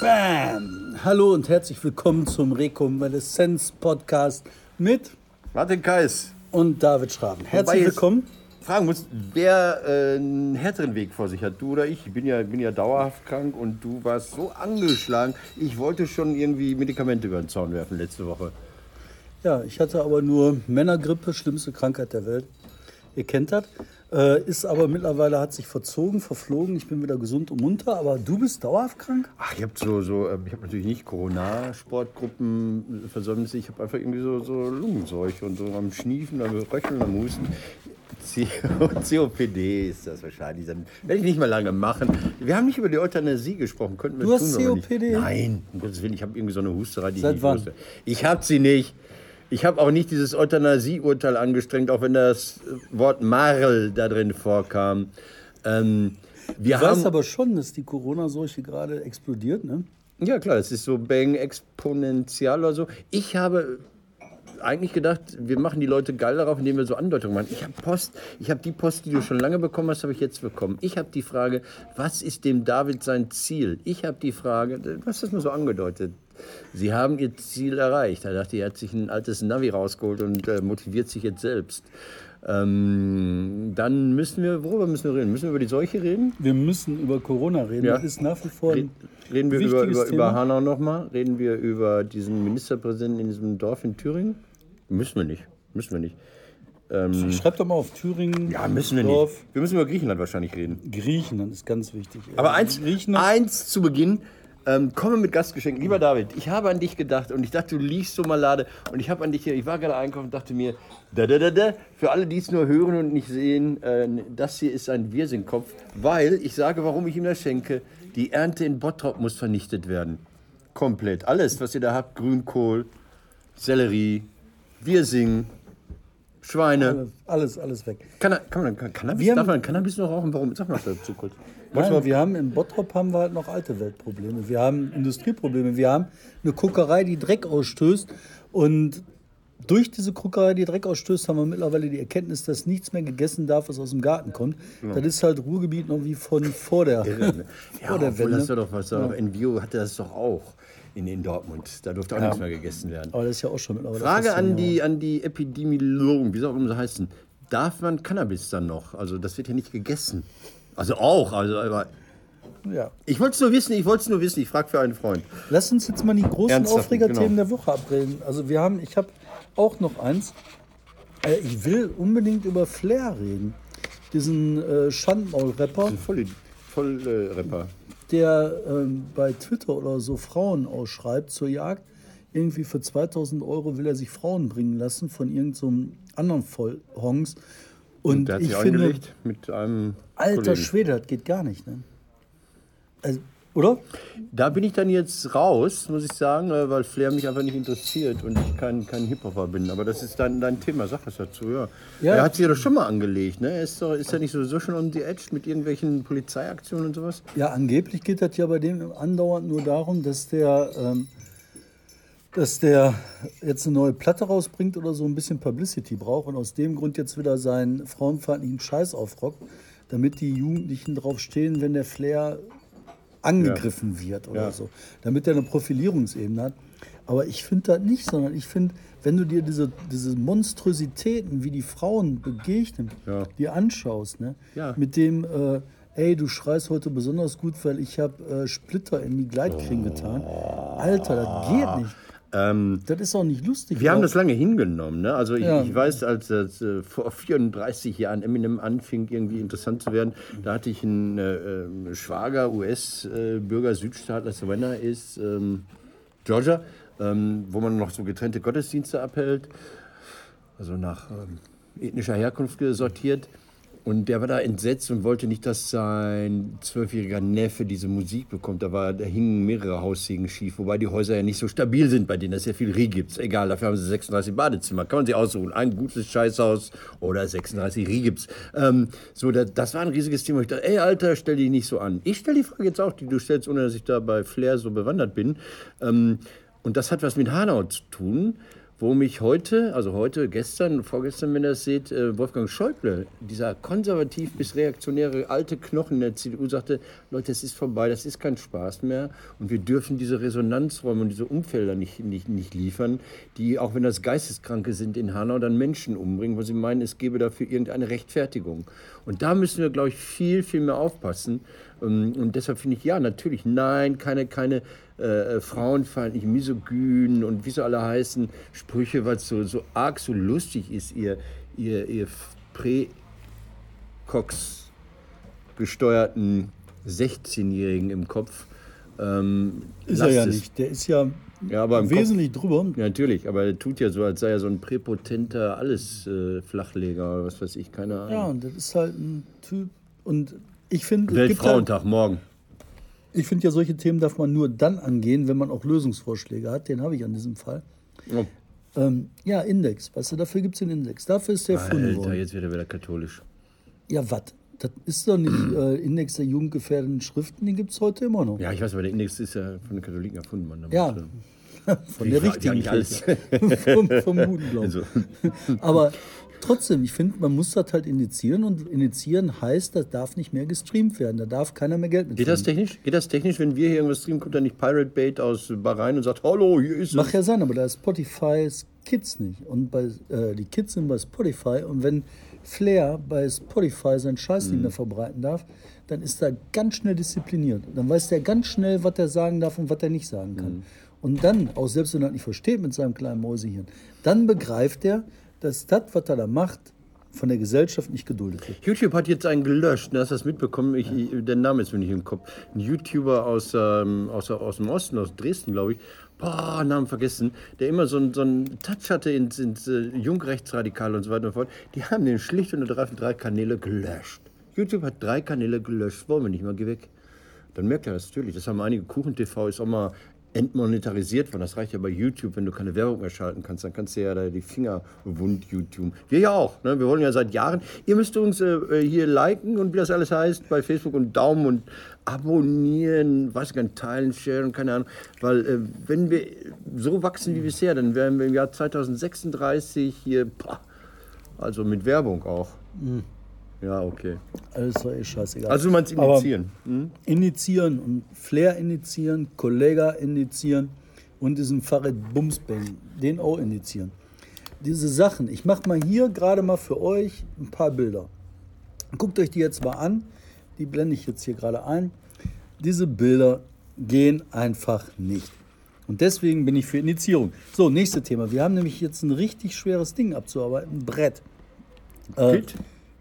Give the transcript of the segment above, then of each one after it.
Bam! Hallo und herzlich willkommen zum Rekonvaleszenz Podcast mit Martin Kais. und David Schraben. Herzlich willkommen. Fragen muss, wer äh, einen härteren Weg vor sich hat, du oder ich? Ich bin ja, bin ja dauerhaft krank und du warst so angeschlagen. Ich wollte schon irgendwie Medikamente über den Zaun werfen letzte Woche. Ja, ich hatte aber nur Männergrippe, schlimmste Krankheit der Welt. Ihr kennt das. Äh, ist aber mittlerweile hat sich verzogen, verflogen. Ich bin wieder gesund und munter. Aber du bist dauerhaft krank? Ach, ich habe so, so, äh, ich habe natürlich nicht Corona-Sportgruppenversäumnisse. Ich habe einfach irgendwie so, so Lungenseuche und so am Schniefen, am Röcheln, am Husten. COPD ist das wahrscheinlich. Dann werde ich nicht mehr lange machen. Wir haben nicht über die Euthanasie gesprochen. Könnten wir Du hast tun. COPD? Nein, um Gottes Willen, ich habe irgendwie so eine Husterei, die Seit ich nicht wann? wusste. Ich habe sie nicht. Ich habe auch nicht dieses Euthanasie-Urteil angestrengt, auch wenn das Wort Marl da drin vorkam. Ähm, wir Du weißt haben, aber schon, dass die Corona-Seuche gerade explodiert, ne? ja klar, es ist so Bang exponentiell oder so. Ich habe eigentlich gedacht, wir machen die Leute geil darauf, indem wir so Andeutungen machen. Ich habe Post, ich habe die Post, die du schon lange bekommen hast, habe ich jetzt bekommen. Ich habe die Frage, was ist dem David sein Ziel? Ich habe die Frage, du hast das nur so angedeutet. Sie haben ihr Ziel erreicht. Da dachte er hat sich ein altes Navi rausgeholt und äh, motiviert sich jetzt selbst. Ähm, dann müssen wir, worüber müssen wir reden? Müssen wir über die Seuche reden? Wir müssen über Corona reden. Ja. Das ist nach wie vor ein Reden wir über, über, über. Hanau nochmal? Reden wir über diesen Ministerpräsidenten in diesem Dorf in Thüringen? Müssen wir nicht. Müssen wir nicht. Schreib doch mal auf Thüringen. Ja, müssen wir Dorf, nicht. Wir müssen über Griechenland wahrscheinlich reden. Griechenland ist ganz wichtig. Aber eins, eins zu Beginn. Ähm, komme mit Gastgeschenken. Lieber David, ich habe an dich gedacht und ich dachte, du liegst so malade. Und ich habe an dich hier, ich war gerade einkaufen und dachte mir, da, da, da, da, für alle, die es nur hören und nicht sehen, äh, das hier ist ein Wirsingkopf, weil ich sage, warum ich ihm das schenke. Die Ernte in Bottrop muss vernichtet werden. Komplett. Alles, was ihr da habt, Grünkohl, Sellerie, Wirsing, Schweine. alles, alles, alles weg. Kann, kann man kann, Cannabis, Wir darf man Cannabis noch rauchen? Warum? Sag mal dazu kurz. Nein, wir haben in Bottrop haben wir halt noch alte Weltprobleme. Wir haben Industrieprobleme. Wir haben eine Kuckerei, die Dreck ausstößt. Und durch diese Kuckerei, die Dreck ausstößt, haben wir mittlerweile die Erkenntnis, dass nichts mehr gegessen darf, was aus dem Garten kommt. Das ist halt Ruhrgebiet noch wie von vor der, Ja, vor der das Wende. war doch was. Ja. Envio hatte das doch auch in, in Dortmund. Da durfte auch nichts mehr gegessen werden. Aber das ist ja auch schon mittlerweile. Frage an die, an die Epidemiologen, wie soll auch immer sie heißen. Darf man Cannabis dann noch? Also das wird ja nicht gegessen. Also auch, also aber. Ja. ich wollte es nur wissen, ich wollte es nur wissen, ich frage für einen Freund. Lass uns jetzt mal die großen Aufregerthemen genau. der Woche abreden. Also wir haben, ich habe auch noch eins. Äh, Ich will unbedingt über Flair reden. Diesen äh, Schandmaul-Rapper, Voll, voll äh, Rapper. der ähm, bei Twitter oder so Frauen ausschreibt zur Jagd. Irgendwie für 2000 Euro will er sich Frauen bringen lassen von irgendeinem so anderen Vollhongs. Und Der hat ich sich finde, mit einem alter Kollegen. Schwede, das geht gar nicht. Ne? Also, oder? Da bin ich dann jetzt raus, muss ich sagen, äh, weil Flair mich einfach nicht interessiert und ich kein, kein Hip-Hopper bin. Aber das ist dein, dein Thema, sag was dazu, ja. Ja. Er hat sich ja doch schon mal angelegt, ne? Er Ist, doch, ist er nicht sowieso schon on the edge mit irgendwelchen Polizeiaktionen und sowas? Ja, angeblich geht das ja bei dem andauernd nur darum, dass der, ähm, dass der jetzt eine neue Platte rausbringt oder so ein bisschen Publicity braucht und aus dem Grund jetzt wieder seinen frauenfeindlichen Scheiß aufrockt, damit die Jugendlichen drauf stehen, wenn der Flair angegriffen wird oder Ja. so, damit er eine Profilierungsebene hat. Aber ich finde das nicht, sondern ich finde, wenn du dir diese, diese Monstrositäten, wie die Frauen begegnen, Ja. dir anschaust, ne? Ja. mit dem, äh, ey, du schreist heute besonders gut, weil ich habe äh, Splitter in die Gleitkring getan. Alter, das geht nicht. Ähm, Das ist auch nicht lustig. wir haben oder? das lange hingenommen. Ne? Also ich, Ja. ich weiß, als das, äh, vor 34 Jahren Eminem anfing, irgendwie interessant zu werden, da hatte ich einen äh, äh, Schwager, US-Bürger, Südstaatler, Savannah ist, ähm, Georgia, ähm, wo man noch so getrennte Gottesdienste abhält, also nach ähm, ethnischer Herkunft sortiert. Und der war da entsetzt und wollte nicht, dass sein zwölfjähriger Neffe diese Musik bekommt. Da, war, da hingen mehrere Haussegen schief, wobei die Häuser ja nicht so stabil sind, bei denen es ja viel Rie gibt. Egal, dafür haben sie 36 Badezimmer. Kann man sich aussuchen. Ein gutes Scheißhaus oder 36 Rie gibt's. Ähm, so, das, das war ein riesiges Thema. Ich dachte, ey, Alter, stell dich nicht so an. Ich stelle die Frage jetzt auch, die du stellst, ohne dass ich da bei Flair so bewandert bin. Ähm, und das hat was mit Hanau zu tun. Wo mich heute, also heute, gestern, vorgestern, wenn ihr das seht, äh, Wolfgang Schäuble, dieser konservativ bis reaktionäre alte Knochen der CDU, sagte, Leute, es ist vorbei, das ist kein Spaß mehr und wir dürfen diese Resonanzräume und diese Umfelder nicht, nicht, nicht liefern, die, auch wenn das Geisteskranke sind, in Hanau dann Menschen umbringen, weil sie meinen, es gebe dafür irgendeine Rechtfertigung. Und da müssen wir, glaube ich, viel, viel mehr aufpassen. Ähm, und deshalb finde ich, ja, natürlich, nein, keine, keine äh, frauenfeindlich, misogyn und wie sie alle heißen, Sprüche, weil es so, so arg so lustig ist, ihr, ihr, ihr Prä-Cox gesteuerten 16-Jährigen im Kopf. Ähm, ist er ja nicht. Der ist ja, ja aber wesentlich Kopf, drüber. Ja, natürlich, aber er tut ja so, als sei er so ein präpotenter Alles-Flachleger oder was weiß ich, keine Ahnung. Ja, und das ist halt ein Typ. Und ich finde. Weltfrauentag halt, morgen. Ich finde ja, solche Themen darf man nur dann angehen, wenn man auch Lösungsvorschläge hat. Den habe ich an diesem Fall. Oh. Ähm, ja, Index. Weißt du, dafür gibt es den Index. Dafür ist der erfunden Alter, jetzt wird er wieder katholisch. Ja, was? Das ist doch nicht äh, Index der jugendgefährdenden Schriften, den gibt es heute immer noch. Ja, ich weiß, aber der Index ist ja von den Katholiken erfunden worden. Ja, von der richtigen alles. vom, vom guten Glauben. Also. Aber trotzdem, ich finde, man muss das halt initiieren und initiieren heißt, das darf nicht mehr gestreamt werden. Da darf keiner mehr Geld mit. Geht das technisch? Geht das technisch, wenn wir hier irgendwas streamen, kommt dann nicht Pirate Bait aus Bahrain und sagt, hallo, hier ist es. Mag ja sein, aber da ist Spotify Kids nicht. Und bei, äh, die Kids sind bei Spotify und wenn Flair bei Spotify seinen Scheiß mhm. nicht mehr verbreiten darf, dann ist er ganz schnell diszipliniert. Dann weiß der ganz schnell, was er sagen darf und was er nicht sagen kann. Mhm. Und dann, auch selbst wenn er nicht versteht mit seinem kleinen Mäusehirn, dann begreift er, dass das, was er da macht, von der Gesellschaft nicht geduldet wird. YouTube hat jetzt einen gelöscht, ne? hast du das mitbekommen? Ich, ja. Der Name ist mir nicht im Kopf. Ein YouTuber aus, ähm, aus, aus dem Osten, aus Dresden, glaube ich. Boah, Namen vergessen. Der immer so, so einen Touch hatte ins, ins äh, Jungrechtsradikal und so weiter und so fort. Die haben den schlicht und ergreifend drei Kanäle gelöscht. YouTube hat drei Kanäle gelöscht. Wollen wir nicht mal, geh weg. Dann merkt er das natürlich. Das haben einige Kuchen-TV ist auch mal entmonetarisiert worden. Das reicht ja bei YouTube, wenn du keine Werbung mehr schalten kannst, dann kannst du ja da die Finger wund YouTube. Wir ja auch. Ne? Wir wollen ja seit Jahren. Ihr müsst uns äh, hier liken und wie das alles heißt bei Facebook und Daumen und abonnieren, gar nicht, teilen, sharen, keine Ahnung. Weil äh, wenn wir so wachsen wie bisher, dann werden wir im Jahr 2036 hier, boah, also mit Werbung auch. Mhm. Ja, okay. Alles doch eh scheißegal. Also du meinst initiieren? Hm? Initiieren und Flair initiieren, Kollega initiieren und diesen Farid Bumsbang, den auch initiieren. Diese Sachen, ich mache mal hier gerade mal für euch ein paar Bilder. Guckt euch die jetzt mal an. Die blende ich jetzt hier gerade ein. Diese Bilder gehen einfach nicht. Und deswegen bin ich für Initiierung. So, nächstes Thema. Wir haben nämlich jetzt ein richtig schweres Ding abzuarbeiten. Brett. Äh,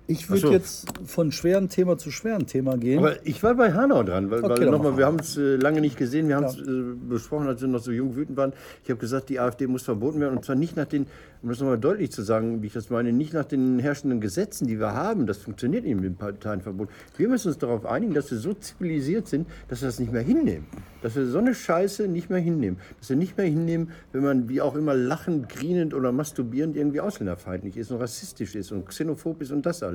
ich würde so. jetzt von schweren Thema zu schweren Thema gehen. Aber ich war bei Hanau dran, weil, okay, weil nochmal, wir haben es äh, lange nicht gesehen, wir haben es ja. äh, besprochen, als wir noch so jung wütend waren. Ich habe gesagt, die AfD muss verboten werden und zwar nicht nach den um das nochmal deutlich zu sagen, wie ich das meine, nicht nach den herrschenden Gesetzen, die wir haben. Das funktioniert eben mit dem Parteienverbot. Wir müssen uns darauf einigen, dass wir so zivilisiert sind, dass wir das nicht mehr hinnehmen. Dass wir so eine Scheiße nicht mehr hinnehmen. Dass wir nicht mehr hinnehmen, wenn man wie auch immer lachend, grinend oder masturbierend irgendwie ausländerfeindlich ist und rassistisch ist und xenophob ist und das alles.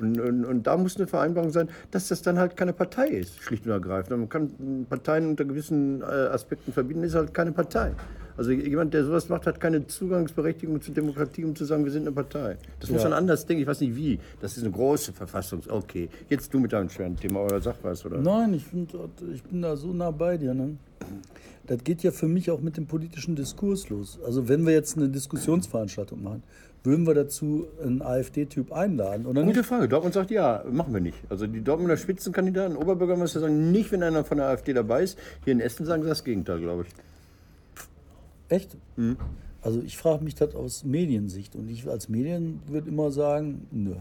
Und, und, und da muss eine Vereinbarung sein, dass das dann halt keine Partei ist, schlicht und ergreifend. Man kann Parteien unter gewissen äh, Aspekten verbieten, ist halt keine Partei. Also jemand, der sowas macht, hat keine Zugangsberechtigung zur Demokratie, um zu sagen, wir sind eine Partei. Das ja. muss man anders denken. Ich weiß nicht wie. Das ist eine große Verfassungs... Okay, jetzt du mit deinem schweren Thema oder sag was, oder? Nein, ich, find, ich bin da so nah bei dir. Ne? Das geht ja für mich auch mit dem politischen Diskurs los. Also wenn wir jetzt eine Diskussionsveranstaltung machen, würden wir dazu einen AfD-Typ einladen? Oder Gute nicht? Frage. Dortmund sagt ja, machen wir nicht. Also die Dortmunder Spitzenkandidaten, Oberbürgermeister sagen nicht, wenn einer von der AfD dabei ist. Hier in Essen sagen sie das Gegenteil, glaube ich. Echt? Mhm. Also ich frage mich das aus Mediensicht und ich als Medien würde immer sagen, nö.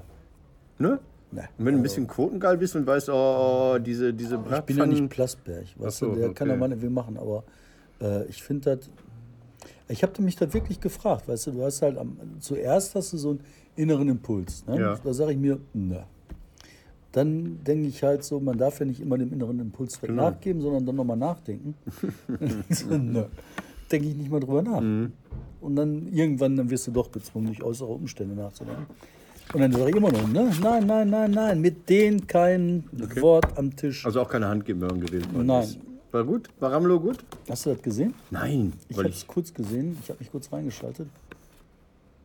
Nö? Nee. Und wenn du ein also bisschen quotengeil bist und weißt, oh, diese, diese Ich bin ja nicht Plasberg, weißt so, du, der okay. kann ja mal viel machen, aber äh, ich finde das, ich habe mich da wirklich gefragt, weißt du, du hast halt, am, zuerst hast du so einen inneren Impuls, ne? ja. da sage ich mir, nö. Dann denke ich halt so, man darf ja nicht immer dem inneren Impuls genau. nachgeben, sondern dann nochmal nachdenken. nö denke ich nicht mal drüber nach. Mhm. Und dann irgendwann, dann wirst du doch gezwungen, durch äußere Umstände nachzudenken. Und dann sage ich immer noch, ne? nein, nein, nein, nein, mit denen kein okay. Wort am Tisch. Also auch keine Hand geben, wenn man gewählt worden Nein. Ist. War gut? War Ramelow gut? Hast du das gesehen? Nein, Ich habe es kurz gesehen. Ich habe mich kurz reingeschaltet.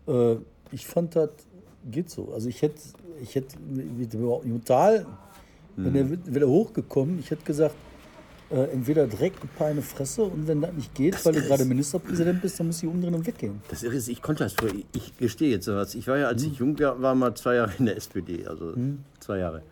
Äh, ich fand das geht so. Also ich hätte, ich hätte wie- wie- total, wenn er wieder hochgekommen, ich hätte gesagt, äh, entweder in die Fresse und wenn das nicht geht, weil du gerade Ministerpräsident bist, dann du hier umdrehen und weggehen. Das Irre ist, ich konnte das früher. Ich, ich gestehe jetzt was. Ich war ja, als ich jung war, war mal zwei Jahre in der SPD, also zwei Jahre.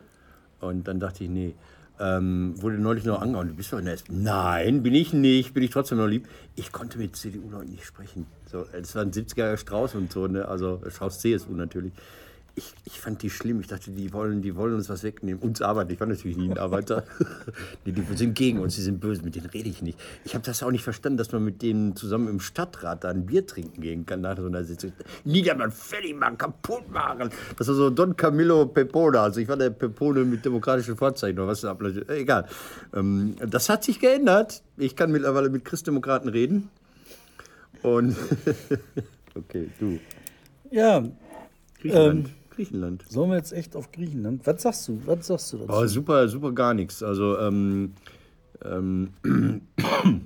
Und dann dachte ich, nee. Ähm, wurde neulich noch angehauen, du bist doch in der SPD. Nein, bin ich nicht, bin ich trotzdem noch lieb. Ich konnte mit CDU-Leuten nicht sprechen. So, es war ein 70er Strauß und so, ne? also Strauß CSU natürlich. Ich, ich fand die schlimm. Ich dachte, die wollen, die wollen uns was wegnehmen. Uns Arbeiter. Ich war natürlich nie ein Arbeiter. die, die sind gegen uns, die sind böse. Mit denen rede ich nicht. Ich habe das auch nicht verstanden, dass man mit denen zusammen im Stadtrat da ein Bier trinken gehen kann nach so einer Sitzung. Niedermann, fertig machen, kaputt machen. Das war so Don Camillo Pepone. Also ich war der Pepone mit demokratischen Vorzeichen oder was. Egal. Ähm, das hat sich geändert. Ich kann mittlerweile mit Christdemokraten reden. Und okay, du. Ja, Griechenland. Griechenland. sollen wir jetzt echt auf Griechenland? Was sagst du? Was sagst du dazu? Oh, super, super gar nichts. Also, ähm, ähm,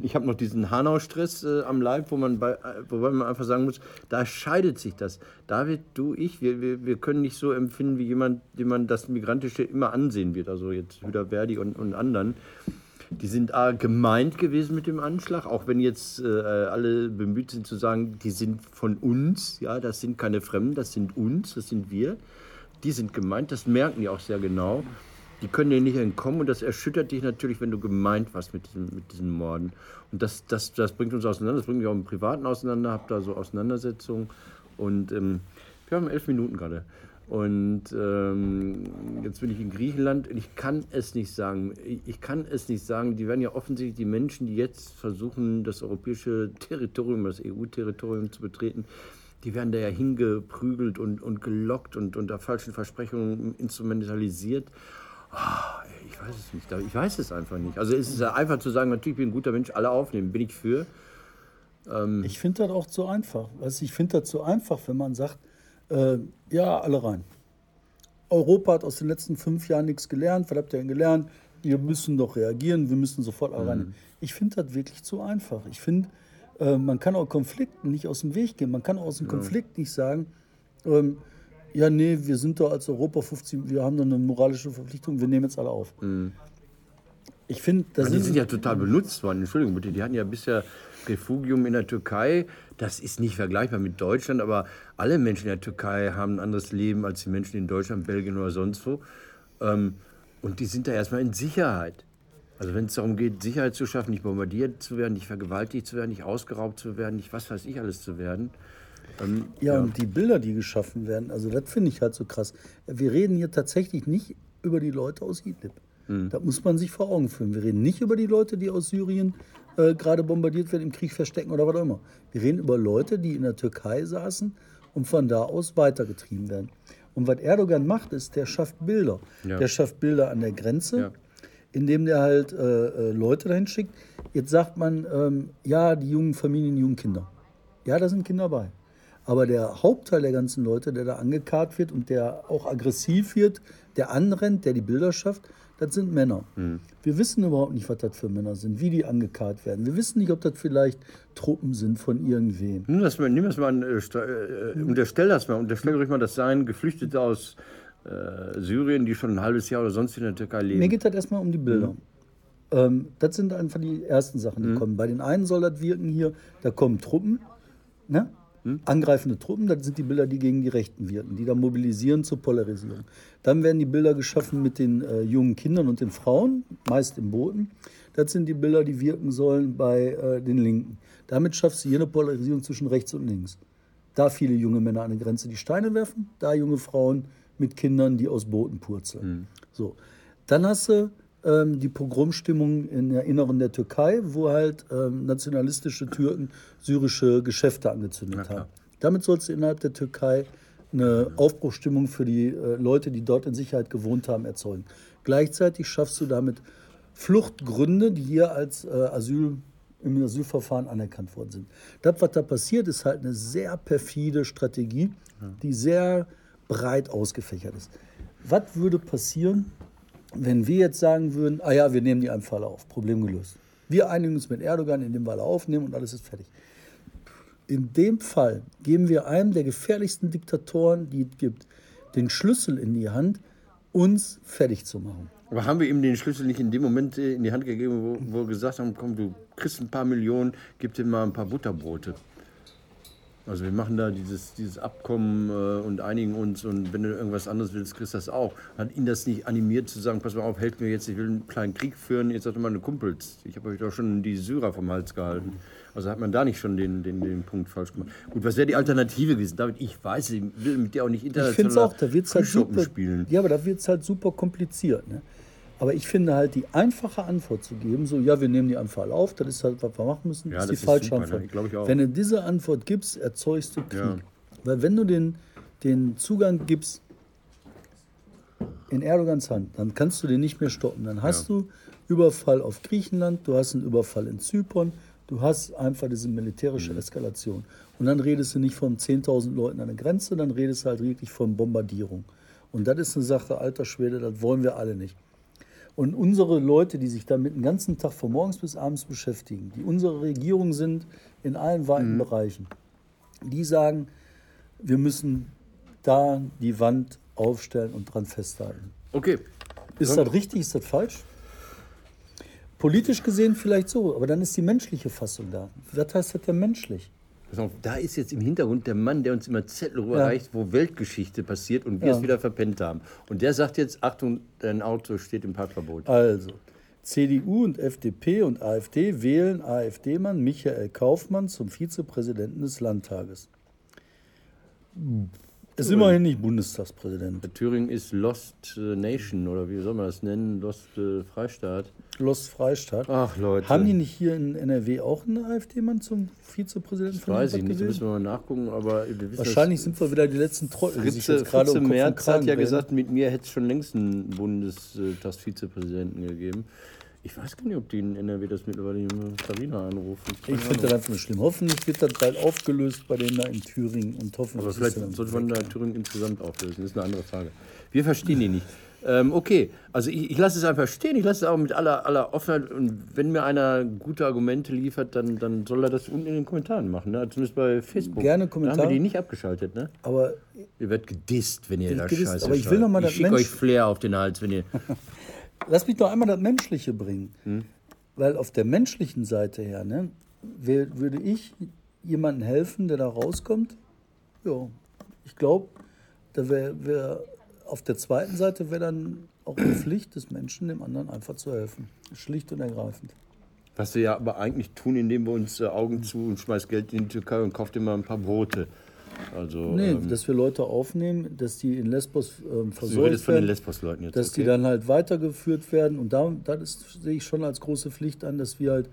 ich habe noch diesen Hanau-Stress äh, am Leib, wo man bei, äh, wobei man einfach sagen muss, da scheidet sich das. David, du, ich, wir, wir, wir können nicht so empfinden wie jemand, dem man das Migrantische immer ansehen wird. Also jetzt Hüder Verdi und, und anderen. Die sind A, gemeint gewesen mit dem Anschlag, auch wenn jetzt äh, alle bemüht sind zu sagen, die sind von uns, ja, das sind keine Fremden, das sind uns, das sind wir. Die sind gemeint, das merken die auch sehr genau. Die können dir nicht entkommen und das erschüttert dich natürlich, wenn du gemeint warst mit diesen, mit diesen Morden. Und das, das, das bringt uns auseinander, das bringt mich auch im Privaten auseinander, habt da so Auseinandersetzungen. Und ähm, wir haben elf Minuten gerade. Und ähm, jetzt bin ich in Griechenland und ich kann es nicht sagen. Ich, kann es nicht sagen. Die werden ja offensichtlich die Menschen, die jetzt versuchen, das europäische Territorium, das EU-Territorium zu betreten, die werden da ja hingeprügelt und, und gelockt und unter falschen Versprechungen instrumentalisiert. Ah, ich weiß es nicht. Ich weiß es einfach nicht. Also es ist einfach zu sagen, natürlich bin ich ein guter Mensch, alle aufnehmen, bin ich für. Ich finde das auch zu einfach. Ich finde das zu einfach, wenn man sagt, äh, ja, alle rein. Europa hat aus den letzten fünf Jahren nichts gelernt. Was habt ihr denn gelernt? Wir müssen doch reagieren, wir müssen sofort alle rein. Ich finde das wirklich zu einfach. Ich finde, äh, man kann auch Konflikten nicht aus dem Weg gehen. Man kann auch aus dem Konflikt nicht sagen, ähm, ja, nee, wir sind doch als Europa 50, wir haben doch eine moralische Verpflichtung, wir nehmen jetzt alle auf. Ich finde, das Die ist sind ja total benutzt worden. Entschuldigung bitte, die hatten ja bisher Refugium in der Türkei. Das ist nicht vergleichbar mit Deutschland, aber alle Menschen in der Türkei haben ein anderes Leben als die Menschen in Deutschland, Belgien oder sonst wo. Ähm, Und die sind da erstmal in Sicherheit. Also wenn es darum geht, Sicherheit zu schaffen, nicht bombardiert zu werden, nicht vergewaltigt zu werden, nicht ausgeraubt zu werden, nicht was weiß ich alles zu werden. Ähm, Ja, und die Bilder, die geschaffen werden, also das finde ich halt so krass. Wir reden hier tatsächlich nicht über die Leute aus Idlib. Das muss man sich vor Augen führen. Wir reden nicht über die Leute, die aus Syrien äh, gerade bombardiert werden, im Krieg verstecken oder was auch immer. Wir reden über Leute, die in der Türkei saßen und von da aus weitergetrieben werden. Und was Erdogan macht, ist, der schafft Bilder. Ja. Der schafft Bilder an der Grenze, Ja. indem der halt äh, äh, Leute dahin schickt. Jetzt sagt man, ähm, ja, die jungen Familien, die jungen Kinder. Ja, da sind Kinder bei. Aber der Hauptteil der ganzen Leute, der da angekarrt wird und der auch aggressiv wird, der anrennt, der die Bilder schafft, das sind Männer. Wir wissen überhaupt nicht, was das für Männer sind, wie die angekarrt werden. Wir wissen nicht, ob das vielleicht Truppen sind von irgendwem. Nimm das mal, nimm das mal äh, sta- äh, unterstell das mal, unterstell ruhig mal, das seien Geflüchtete aus äh, Syrien, die schon ein halbes Jahr oder sonst in der Türkei leben. Mir geht das erstmal um die Bilder. Ähm, das sind einfach die ersten Sachen, die kommen. Bei den einen soll das wirken hier, da kommen Truppen, ne? Angreifende Truppen, das sind die Bilder, die gegen die Rechten wirken, die da mobilisieren zur Polarisierung. Dann werden die Bilder geschaffen mit den äh, jungen Kindern und den Frauen, meist im Booten. Das sind die Bilder, die wirken sollen bei äh, den Linken. Damit schaffst du hier eine Polarisierung zwischen rechts und links. Da viele junge Männer an der Grenze die Steine werfen, da junge Frauen mit Kindern, die aus Booten purzeln. So. Dann hast du ähm, die Pogromstimmung in der Inneren der Türkei, wo halt ähm, nationalistische Türken syrische Geschäfte angezündet haben. Damit sollst du innerhalb der Türkei eine Aufbruchstimmung für die äh, Leute, die dort in Sicherheit gewohnt haben, erzeugen. Gleichzeitig schaffst du damit Fluchtgründe, die hier als äh, Asyl im Asylverfahren anerkannt worden sind. Das, was da passiert, ist halt eine sehr perfide Strategie, die sehr breit ausgefächert ist. Was würde passieren, wenn wir jetzt sagen würden, ah ja, wir nehmen die einfach alle auf, Problem gelöst. Wir einigen uns mit Erdogan, indem wir alle aufnehmen und alles ist fertig. In dem Fall geben wir einem der gefährlichsten Diktatoren, die es gibt, den Schlüssel in die Hand, uns fertig zu machen. Aber haben wir ihm den Schlüssel nicht in dem Moment äh, in die Hand gegeben, wo, wo wir gesagt haben, komm, du kriegst ein paar Millionen, gib dir mal ein paar Butterbrote. Also wir machen da dieses, dieses Abkommen äh, und einigen uns und wenn du irgendwas anderes willst, kriegst du das auch. Hat ihn das nicht animiert zu sagen, pass mal auf, helft mir jetzt, ich will einen kleinen Krieg führen, jetzt sagt meine Kumpels, ich habe euch doch schon die Syrer vom Hals gehalten. Also hat man da nicht schon den, den, den Punkt falsch gemacht. Gut, was wäre die Alternative gewesen? David, ich weiß, ich will mit dir auch nicht Ich international auch, da wird es halt super, spielen. ja, aber da wird es halt super kompliziert. Ne? Aber ich finde halt die einfache Antwort zu geben, so ja, wir nehmen die alle auf, das ist halt, was wir machen müssen, Ja, ist die ist falsche super, Antwort. ne? Ich auch. Wenn du diese Antwort gibst, erzeugst du Krieg. Ja. Weil wenn du den, den Zugang gibst in Erdogans Hand, dann kannst du den nicht mehr stoppen. Dann hast du Überfall auf Griechenland, du hast einen Überfall in Zypern, du hast einfach diese militärische Mhm. Eskalation. Und dann redest du nicht von 10.000 Leuten an der Grenze, dann redest du halt wirklich von Bombardierung. Und das ist eine Sache, alter Schwede, das wollen wir alle nicht. Und unsere Leute, die sich damit den ganzen Tag von morgens bis abends beschäftigen, die unsere Regierung sind in allen weiten Bereichen, die sagen, wir müssen da die Wand aufstellen und dran festhalten. Okay. Ist das richtig, ist das falsch? Politisch gesehen vielleicht so, aber dann ist die menschliche Fassung da. Was heißt das denn menschlich? Auf, Da ist jetzt im Hintergrund der Mann, der uns immer Zettel Ja. rüberreicht, wo Weltgeschichte passiert und wir Ja. es wieder verpennt haben. Und der sagt jetzt, Achtung, dein Auto steht im Parkverbot. Also, CDU und FDP und AfD wählen AfD-Mann Michael Kaufmann zum Vizepräsidenten des Landtages. Ist immerhin nicht Bundestagspräsident. Thüringen ist Lost äh, Nation oder wie soll man das nennen? Lost äh, Freistaat. Los Freistaat. Ach Leute. Haben die nicht hier in NRW auch einen AfD-Mann zum Vizepräsidenten das weiß ich nicht, gewählt? müssen wir mal nachgucken, aber Wahrscheinlich sind wir wieder die letzten Trottel, Fritze, Fritze Merz hat ja reden. gesagt, mit mir hätte es schon längst einen Bundestagsvizepräsidenten gegeben. Ich weiß gar nicht, ob die in NRW das mittlerweile in Karina anrufen. Ich finde das einfach nur schlimm. Hoffentlich wird das bald aufgelöst bei denen da in Thüringen und hoffentlich Aber vielleicht sollte man da Thüringen insgesamt auflösen. Das ist eine andere Frage. Wir verstehen die nicht. Ähm, okay, also ich, ich lasse es einfach stehen. Ich lasse es auch mit aller, aller Offenheit. Und wenn mir einer gute Argumente liefert, dann, dann soll er das unten in den Kommentaren machen. Ne? Zumindest bei Facebook. Gerne Da haben Kommentare. wir die nicht abgeschaltet. Ne? Aber Ihr werdet gedisst, wenn ihr da gedisst, Scheiße aber ich will schreibt. noch mal Ich schicke euch Flair auf den Hals, wenn ihr... lass mich doch einmal das Menschliche bringen. Hm? Weil auf der menschlichen Seite her, ne, würde ich jemandem helfen, der da rauskommt? Ja, ich glaube, da wäre wär, auf der zweiten Seite wäre dann auch die Pflicht des Menschen, dem anderen einfach zu helfen. Schlicht und ergreifend. Was wir ja aber eigentlich tun, indem wir uns äh, Augen zu und schmeißt Geld in die Türkei und kauft immer ein paar Brote. Also, Nee, ähm, dass wir Leute aufnehmen, dass die in Lesbos ähm, versorgt redest von den werden. Lesbos-Leuten jetzt. dass die okay? dann halt weitergeführt werden. Und da, das sehe ich schon als große Pflicht an, dass wir halt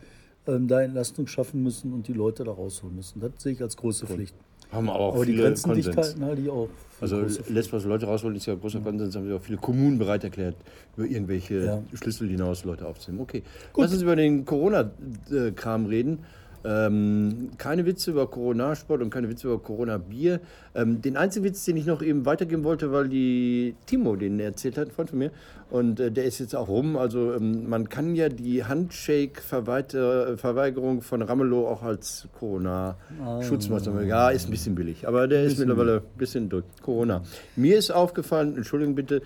ähm, da Entlastung schaffen müssen und die Leute da rausholen müssen. Das sehe ich als große Pflicht. haben aber auch Aber die viele Grenzen dicht Konsens. halten halte ich auch. Also. Lesbos Leute rausholen ist ja großer Konsens, haben sich auch viele Kommunen bereit erklärt, über irgendwelche Ja. Schlüssel hinaus Leute aufzunehmen. Okay, lass uns über den Corona-Kram reden. Ähm, keine Witze über Corona-Sport und keine Witze über Corona-Bier. Ähm, den einzigen Witz, den ich noch eben weitergeben wollte, weil die Timo den erzählt hat, ein Freund von mir, und äh, der ist jetzt auch rum. Also ähm, man kann ja die Handshake-Verweigerung von Ramelow auch als Corona-Schutzmaßnahme. Ja, ist ein bisschen billig, aber der ist mittlerweile ein bisschen durch Corona. Mir ist aufgefallen, Entschuldigung bitte,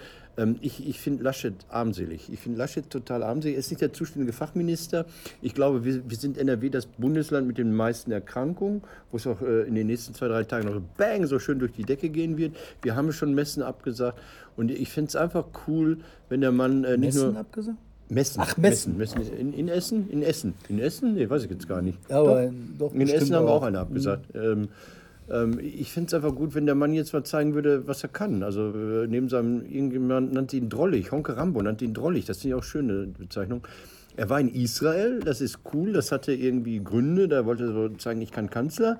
ich, ich finde Laschet armselig. Ich finde Laschet total armselig. Er ist nicht der zuständige Fachminister. Ich glaube, wir, wir sind NRW das Bundesland mit den meisten Erkrankungen, wo es auch äh, in den nächsten zwei, drei Tagen noch bang so schön durch die Decke gehen wird. Wir haben schon Messen abgesagt. Und ich finde es einfach cool, wenn der Mann äh, nicht Messen nur. abgesagt? Messen. Ach, Messen. Messen. In, in Essen? In Essen. In Essen? Nee, weiß ich jetzt gar nicht. Ja, aber doch, In bestimmt Essen haben wir auch auch. eine abgesagt. Ähm, ähm, ich finde es einfach gut, wenn der Mann jetzt mal zeigen würde, was er kann. Also äh, neben seinem, irgendjemand nannte ihn Drollig, Honke Rambo nannte ihn Drollig. Das finde ich auch schöne Bezeichnung. Er war in Israel, das ist cool, das hatte irgendwie Gründe, da wollte er so zeigen, ich kann Kanzler.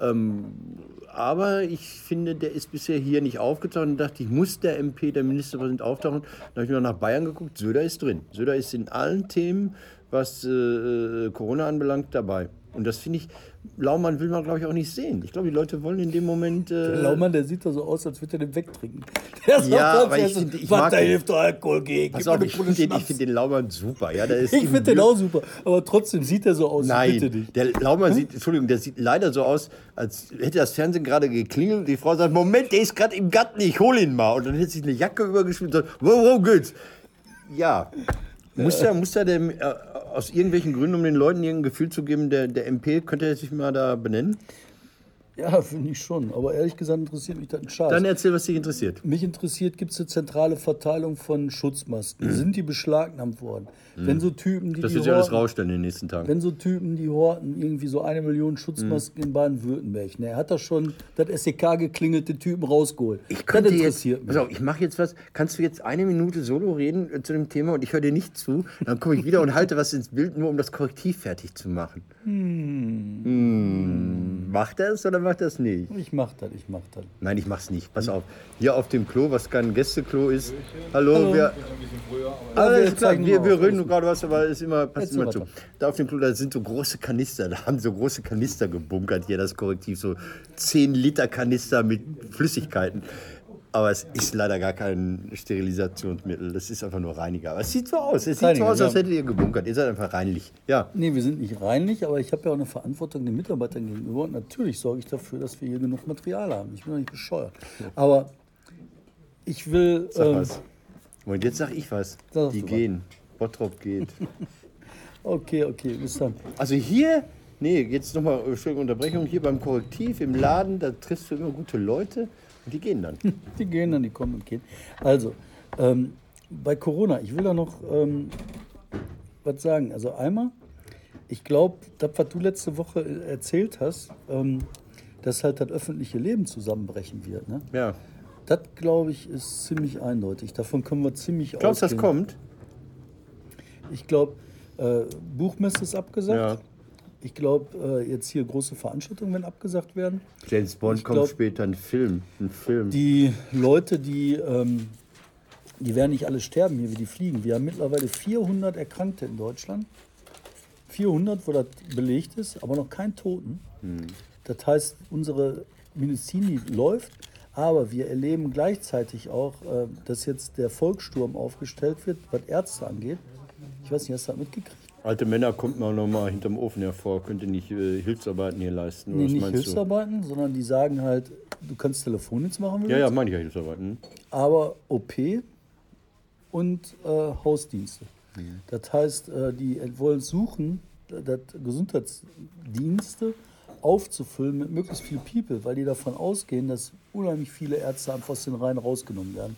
Ähm, aber ich finde, der ist bisher hier nicht aufgetaucht und dachte, ich muss der MP, der Ministerpräsident auftauchen. Da habe ich mir nach Bayern geguckt, Söder ist drin. Söder ist in allen Themen, was äh, Corona anbelangt, dabei. Und das finde ich, Laumann will man, glaube ich, auch nicht sehen. Ich glaube, die Leute wollen in dem Moment. Äh, Der Laumann, der sieht doch so aus, als würde er den wegtrinken. Der Ja, aber ich so, find- ich mag da hilft doch Alkohol gegen. pass auf, ich finde den, ich find den Laumann super. Ja, der ist Ich finde den auch super, aber trotzdem sieht er so aus. Bitte Nein, nicht. der Laumann sieht, Entschuldigung, der sieht leider so aus, als hätte das Fernsehen gerade geklingelt. Die Frau sagt: Moment, der ist gerade im Garten, ich hol ihn mal. Und dann hätte sich eine Jacke übergeschmissen und sagt: Wo, wo geht's? Ja. Muss er, muss er dem, äh, aus irgendwelchen Gründen, um den Leuten irgendein Gefühl zu geben, der, der MP, könnte er sich mal da benennen? Ja, finde ich schon. Aber ehrlich gesagt interessiert mich das ein Scheiß. Dann erzähl, was dich interessiert. Mich interessiert, gibt es eine zentrale Verteilung von Schutzmasken? Sind die beschlagnahmt worden? Wenn so Typen, die Mhm. Das wird ja alles rausstellen in den nächsten Tagen. wenn so Typen, die horten irgendwie so eine Million Schutzmasken in Baden-Württemberg, ne, hat er schon das SEK geklingelte Typen rausgeholt. Ich das könnte jetzt, interessiert pass mich. auf, ich mache jetzt was. Kannst du jetzt eine Minute solo reden äh, zu dem Thema und ich höre dir nicht zu? Dann komme ich wieder und halte was ins Bild, nur um das Korrektiv fertig zu machen. Hm. Macht er es oder macht er es nicht? Ich mach das, ich mach das. Nein, ich mach's nicht. Pass auf. Hier auf dem Klo, was kein Gästeklo ist. Hallo, wir. Alles wir klar, wir, wir reden alles gerade was, aber es ist immer, passt immer zu. Da auf dem Klo, da sind so große Kanister. Da haben so große Kanister gebunkert hier, das Korrektiv. So 10 Liter Kanister mit Flüssigkeiten. Aber es ist leider gar kein Sterilisationsmittel. Das ist einfach nur Reiniger. Aber es sieht so aus. Es sieht Reiniger, so aus, als ja. hättet ihr gebunkert. Ihr seid einfach reinlich. Ja. Nee, wir sind nicht reinlich, aber ich habe ja auch eine Verantwortung den Mitarbeitern gegenüber. Und natürlich sorge ich dafür, dass wir hier genug Material haben. Ich bin doch nicht bescheuert. Aber ich will. Sag ähm, was. Und jetzt sag ich was. Sag Die du was. gehen. Bottrop geht. Okay, okay, bis dann. Also hier, nee, jetzt nochmal, Entschuldigung, Unterbrechung, hier beim Korrektiv im Laden, da triffst du immer gute Leute die gehen dann. Die gehen dann, die kommen und gehen. Also, ähm, bei Corona, ich will da noch ähm, was sagen. Also einmal, ich glaube, das, was du letzte Woche äh, erzählt hast, ähm, dass halt das öffentliche Leben zusammenbrechen wird. Ne? Ja. Das, glaube ich, ist ziemlich eindeutig. Davon können wir ziemlich Glaubst du, das ausgehen. kommt? Ich glaube, äh, Buchmesse ist abgesagt. Ja. Ich glaube, äh, jetzt hier große Veranstaltungen werden abgesagt werden. James Bond Ich kommt glaub- später, ein Film. Ein Film. Die Leute, die, ähm, die werden nicht alle sterben hier, wie die fliegen. Wir haben mittlerweile 400 Erkrankte in Deutschland. 400, wo das belegt ist, aber noch kein Toten. Das heißt, unsere Medizin läuft, aber wir erleben gleichzeitig auch, äh, dass jetzt der Volkssturm aufgestellt wird, was Ärzte angeht. Ich weiß nicht, hast du das mitgekriegt? Alte Männer kommt man noch mal hinterm Ofen hervor, könnte nicht äh, Hilfsarbeiten hier leisten. Nee, nicht Hilfsarbeiten, sondern die sagen halt, du kannst Telefondienst machen, wenn du? du Ja, ja, willst, meine ich ja Hilfsarbeiten. aber OP und äh, Hausdienste. Mhm. Das heißt, äh, die wollen suchen, das Gesundheitsdienste aufzufüllen mit möglichst viel People, weil die davon ausgehen, dass unheimlich viele Ärzte einfach aus den Reihen rausgenommen werden.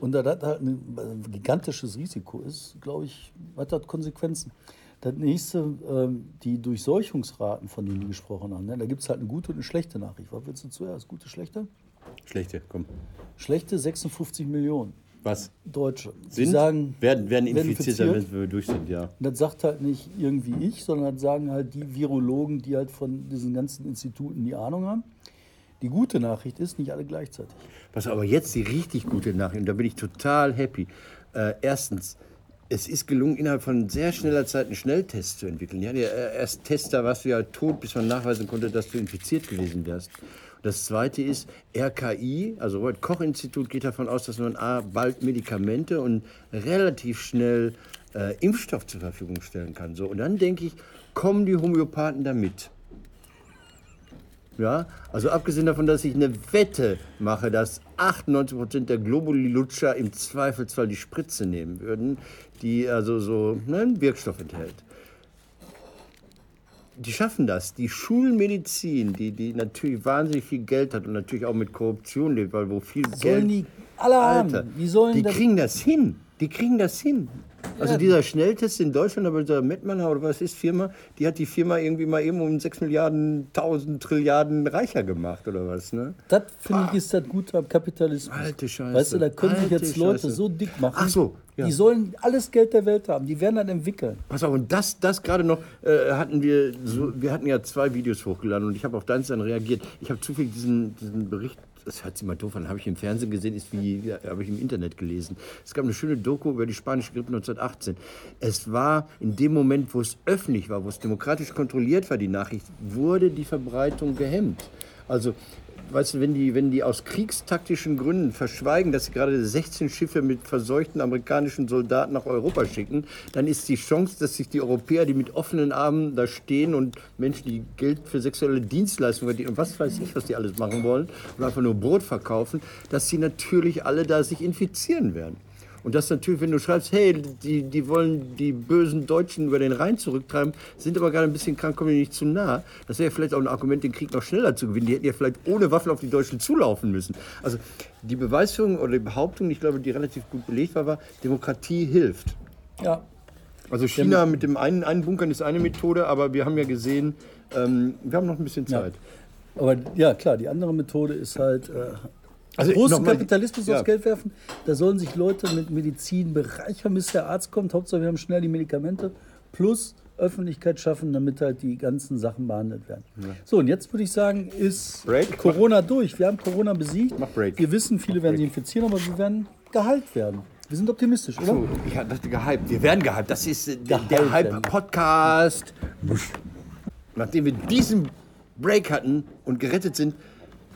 Und da das halt ein ein gigantisches Risiko ist, glaube ich, hat das Konsequenzen. Das nächste, ähm, die Durchseuchungsraten, von denen wir gesprochen haben, ne? da gibt es halt eine gute und eine schlechte Nachricht. Was willst du zuerst? Gute, schlechte? Schlechte, komm. Schlechte 56 Millionen Was? Deutsche. Sind? sagen, werden, werden werden infiziert, infiziert. wenn wir durch sind, ja. das sagt halt nicht irgendwie ich, sondern das sagen halt die Virologen, die halt von diesen ganzen Instituten die Ahnung haben. Die gute Nachricht ist, nicht alle gleichzeitig. Was aber jetzt die richtig gute Nachricht, und da bin ich total happy. Äh, erstens, es ist gelungen, innerhalb von sehr schneller Zeit einen Schnelltest zu entwickeln. Ja, der, äh, erst Test, da warst du ja tot, bis man nachweisen konnte, dass du infiziert gewesen wärst. Das zweite ist, RKI, also Robert Koch Institut, geht davon aus, dass man A, bald Medikamente und relativ schnell äh, Impfstoff zur Verfügung stellen kann. So, und dann denke ich, kommen die Homöopathen da mit? Ja, also abgesehen davon, dass ich eine Wette mache, dass 98% der Globuli-Lutscher im Zweifelsfall die Spritze nehmen würden, die also so ne, einen Wirkstoff enthält. Die schaffen das. Die Schulmedizin, die, die natürlich wahnsinnig viel Geld hat und natürlich auch mit Korruption lebt, weil wo viel Sollen Geld... die alle Alter, haben? Wie sollen die kriegen das hin. Die kriegen das hin. Also Ja. dieser Schnelltest in Deutschland, aber dieser Mettmanner oder was ist Firma, die hat die Firma irgendwie mal eben um 6 Milliarden, 1000 Trilliarden reicher gemacht oder was, ne? Das finde ich ist das Gute am Kapitalismus. Alte Scheiße. Weißt du, da können sich Alte jetzt Leute Scheiße. so dick machen. Ach so, ja. Die sollen alles Geld der Welt haben. Die werden dann entwickeln. Pass auf, und das, das gerade noch äh, hatten wir, so, wir hatten ja zwei Videos hochgeladen und ich habe auf deins dann reagiert. Ich habe zufällig diesen, diesen Bericht das hört sich mal doof an, habe ich im Fernsehen gesehen, ist wie, habe ich im Internet gelesen. Es gab eine schöne Doku über die spanische Grippe 1918. Es war in dem Moment, wo es öffentlich war, wo es demokratisch kontrolliert war, die Nachricht, wurde die Verbreitung gehemmt. Also weißt du, wenn die, wenn die aus kriegstaktischen Gründen verschweigen, dass sie gerade 16 Schiffe mit verseuchten amerikanischen Soldaten nach Europa schicken, dann ist die Chance, dass sich die Europäer, die mit offenen Armen da stehen und Menschen, die Geld für sexuelle Dienstleistungen verdienen und was weiß ich, was die alles machen wollen und einfach nur Brot verkaufen, dass sie natürlich alle da sich infizieren werden. Und das natürlich, wenn du schreibst, hey, die, die wollen die bösen Deutschen über den Rhein zurücktreiben, sind aber gerade ein bisschen krank, kommen die nicht zu nah. Das wäre vielleicht auch ein Argument, den Krieg noch schneller zu gewinnen. Die hätten ja vielleicht ohne Waffen auf die Deutschen zulaufen müssen. Also die Beweisführung oder die Behauptung, ich glaube, die relativ gut belegt war, war, Demokratie hilft. Ja. Also China mit dem einen, einen Bunkern ist eine Methode, aber wir haben ja gesehen, ähm, wir haben noch ein bisschen Zeit. Ja. Aber ja, klar, die andere Methode ist halt, äh, Also großen Kapitalismus ja. aufs Geld werfen. Da sollen sich Leute mit Medizin bereichern, bis der Arzt kommt. Hauptsache, wir haben schnell die Medikamente. Plus Öffentlichkeit schaffen, damit halt die ganzen Sachen behandelt werden. So, und jetzt würde ich sagen, ist Break? Corona durch. Wir haben Corona besiegt. Mach Break. Wir wissen, viele werden sich infizieren, aber wir werden geheilt werden. Wir sind optimistisch, oder? So, ich dachte gehypt. Wir werden gehypt. Das ist äh, der, Gehypt der werden. Hype-Podcast. Nachdem wir diesen Break hatten und gerettet sind,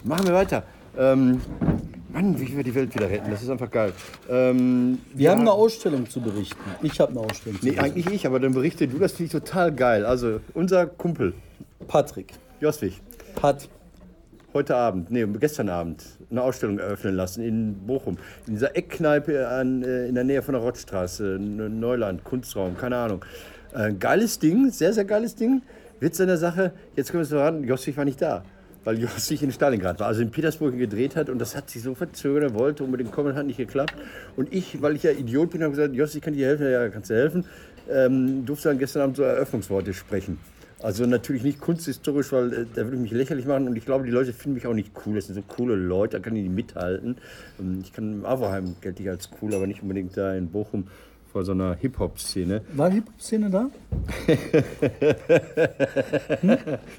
machen wir weiter. Ähm, Mann, wie wir die Welt wieder retten. Das ist einfach geil. Ähm, Wir haben eine Ausstellung zu berichten. Ich habe eine Ausstellung zu Nee, berichten. eigentlich ich, aber dann berichte du, das finde ich total geil. Also, unser Kumpel, Patrick. Joswig, Pat. heute Abend, nee, gestern Abend, eine Ausstellung eröffnen lassen in Bochum. In dieser Eckkneipe an, äh, in der Nähe von der Rottstraße, Neuland, Kunstraum, keine Ahnung. Äh, geiles Ding, sehr, sehr geiles Ding. Witz an der Sache, jetzt können wir es verraten, Joswig war nicht da. Weil Joswig in Stalingrad war, also in Petersburg gedreht hat und das hat sich so verzögert, er wollte unbedingt kommen, hat nicht geklappt. Und ich, weil ich ja Idiot bin, habe gesagt, Joswig, kann dir helfen? Ja, kannst du helfen. Ähm, durfte dann gestern Abend so Eröffnungsworte sprechen. Also natürlich nicht kunsthistorisch, weil äh, da würde ich mich lächerlich machen und ich glaube, die Leute finden mich auch nicht cool. Das sind so coole Leute, da kann ich nicht mithalten. Ähm, Ich kann im Averheim gelte ich als cool, aber nicht unbedingt da in Bochum vor so einer Hip-Hop-Szene. War Hip-Hop-Szene da?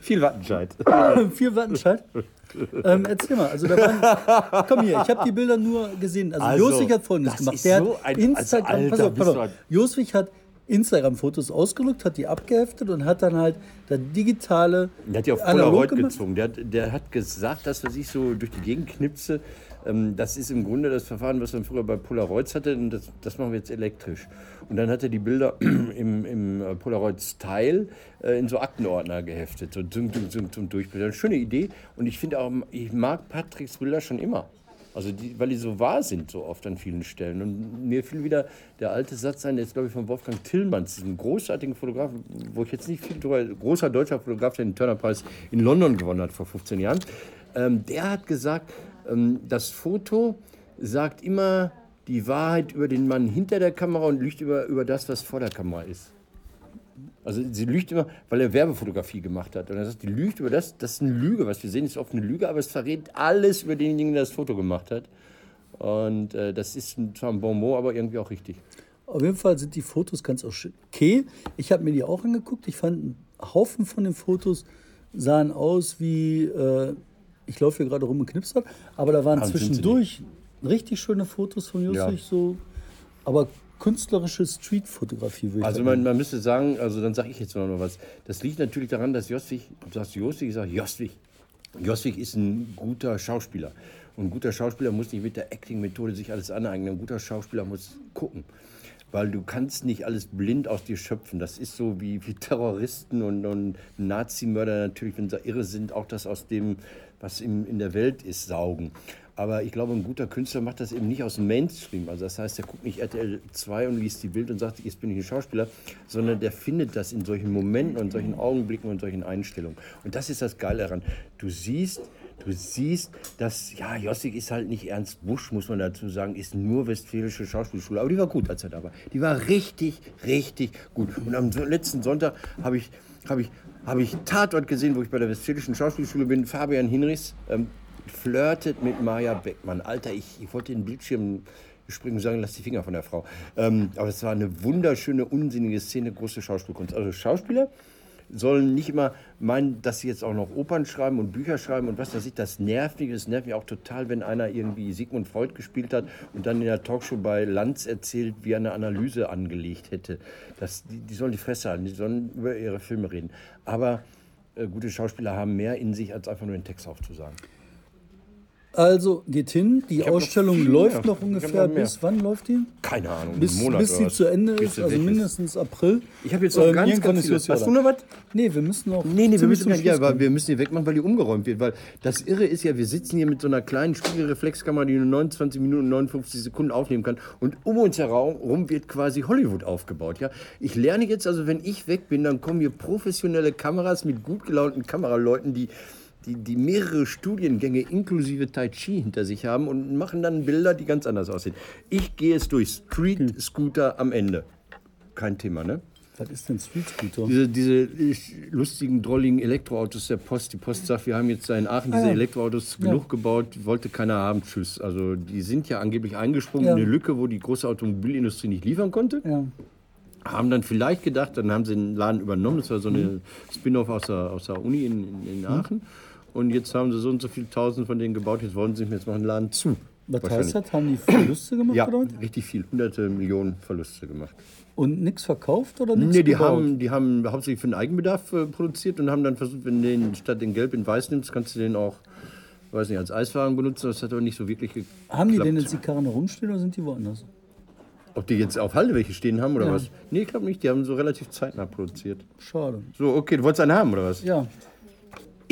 Viel Wattenscheid. Vier Wattenscheid. ähm, erzähl mal, also da waren, komm hier, ich habe die Bilder nur gesehen. Also, Also, Joswig hat folgendes gemacht. ist Der so hat ein- Instagram, also, pass Alter, auf, pass bist du auf. Joswig hat Instagram-Fotos ausgedruckt, hat die abgeheftet und hat dann halt das digitale Der hat ja auf Polaroid gezogen. Der, hat- der hat gesagt, dass was ich so durch die Gegend knipse, das ist im Grunde das Verfahren, was man früher bei Polaroids hatte. Und das, das machen wir jetzt elektrisch. Und dann hat er die Bilder im, im äh, Polaroid-Style äh, in so Aktenordner geheftet. So zum, zum, zum, Durchblättern. Schöne Idee. Und ich finde auch, ich mag Patricks Bilder schon immer. Also die, weil die so wahr sind so oft an vielen Stellen. Und mir fiel wieder der alte Satz ein, der ist glaube ich von Wolfgang Tillmanns, diesem großartigen Fotografen, wo ich jetzt nicht viel drüber, großer deutscher Fotograf, der den Turner-Preis in London gewonnen hat vor 15 Jahren. Ähm, der hat gesagt, ähm, das Foto sagt immer die Wahrheit über den Mann hinter der Kamera und lügt über, über das, was vor der Kamera ist. Also sie lügt immer, weil er Werbefotografie gemacht hat. Und er sagt, die lügt über das, das ist eine Lüge. Was wir sehen, ist oft eine Lüge, aber es verrät alles über denjenigen, der das Foto gemacht hat. Und äh, das ist zwar ein Bonbon, aber irgendwie auch richtig. Auf jeden Fall sind die Fotos ganz okay. Ich habe mir die auch angeguckt. Ich fand, ein Haufen von den Fotos sahen aus wie, äh, ich laufe hier gerade rum und knipsert, aber da waren sie zwischendurch richtig schöne Fotos von Joswig, Ja. so, aber künstlerische Streetfotografie würde ich Also sagen. man, man müsste sagen, also dann sage ich jetzt noch mal was. Das liegt natürlich daran, dass Joswig, du sagst Joswig, ich sage Joswig. Joswig ist ein guter Schauspieler. Und ein guter Schauspieler muss nicht mit der Acting-Methode sich alles aneignen. Ein guter Schauspieler muss gucken. Weil du kannst nicht alles blind aus dir schöpfen. Das ist so wie, wie Terroristen und, und Nazimörder natürlich, wenn sie irre sind, auch das aus dem, was im, in der Welt ist, saugen. Aber ich glaube, ein guter Künstler macht das eben nicht aus dem Mainstream. Also das heißt, der guckt nicht RTL 2 und liest die Bild und sagt, jetzt bin ich ein Schauspieler, sondern der findet das in solchen Momenten und solchen Augenblicken und solchen Einstellungen. Und das ist das Geile daran. Du siehst, du siehst, dass, ja, Jossig ist halt nicht Ernst Busch, muss man dazu sagen, ist nur westfälische Schauspielschule. Aber die war gut, als er da war. Die war richtig, richtig gut. Und am letzten Sonntag habe ich, habe ich, habe ich Tatort gesehen, wo ich bei der westfälischen Schauspielschule bin. Fabian Hinrichs ähm, flirtet mit Maja Beckmann. Alter, ich, ich wollte den Bildschirm springen und sagen, lass die Finger von der Frau. Ähm, aber es war eine wunderschöne, unsinnige Szene, große Schauspielkunst. Also Schauspieler, sollen nicht immer meinen, dass sie jetzt auch noch Opern schreiben und Bücher schreiben und was weiß ich. Das nervt mich. Das nervt mich auch total, wenn einer irgendwie Sigmund Freud gespielt hat und dann in der Talkshow bei Lanz erzählt, wie er eine Analyse angelegt hätte. Das, die, die sollen die Fresse halten, die sollen über ihre Filme reden. Aber äh, gute Schauspieler haben mehr in sich, als einfach nur den Text aufzusagen. Also geht hin, die noch Ausstellung viel läuft mehr. noch ungefähr noch bis wann läuft die? Keine Ahnung, Bis, Monat bis sie zu Ende ist, also mindestens April. Ich habe jetzt noch Ähm, ganz, ganz Jahr Hast du noch was? Nee, wir müssen noch. Nee, nee, wir müssen ja, ja, aber kommen. wir müssen die wegmachen, weil die umgeräumt wird. Weil das Irre ist ja, wir sitzen hier mit so einer kleinen Spiegelreflexkamera, die nur 29 Minuten und 59 Sekunden aufnehmen kann. Und um uns herum wird quasi Hollywood aufgebaut. Ja? Ich lerne jetzt also, wenn ich weg bin, dann kommen hier professionelle Kameras mit gut gelaunten Kameraleuten, die, die, die mehrere Studiengänge inklusive Tai Chi hinter sich haben und machen dann Bilder, die ganz anders aussehen. Ich gehe jetzt durch Street Scooter am Ende. Kein Thema, ne? Was ist denn Street Scooter? Diese, diese äh, lustigen, drolligen Elektroautos der Post. Die Post sagt, wir haben jetzt in Aachen diese Ah, ja. Elektroautos genug gebaut, wollte keiner haben, tschüss. Also die sind ja angeblich eingesprungen Ja. in eine Lücke, wo die große Automobilindustrie nicht liefern konnte. Ja. Haben dann vielleicht gedacht, dann haben sie den Laden übernommen. Das war so eine Spin-off aus der, aus der Uni in, in, in Aachen. Und jetzt haben sie so und so viele Tausend von denen gebaut. Jetzt wollen sie jetzt machen den Laden zu. Was heißt das? Haben die Verluste gemacht Ja, oder? richtig viel. Hunderte Millionen Verluste gemacht. Und nichts verkauft oder nichts Nee, die gebaut? haben, die haben hauptsächlich für den Eigenbedarf äh, produziert und haben dann versucht, wenn du den statt den Gelb in Weiß nimmst, kannst du den auch, weiß nicht, als Eiswagen benutzen. Das hat aber nicht so wirklich geklappt. Haben die denn jetzt die Karren herumstehen oder sind die woanders? Ob die jetzt auf Halde welche stehen haben oder Ja. was? Nee, ich glaube nicht. Die haben so relativ zeitnah produziert. Schade. So, okay, du wolltest einen haben oder was? Ja,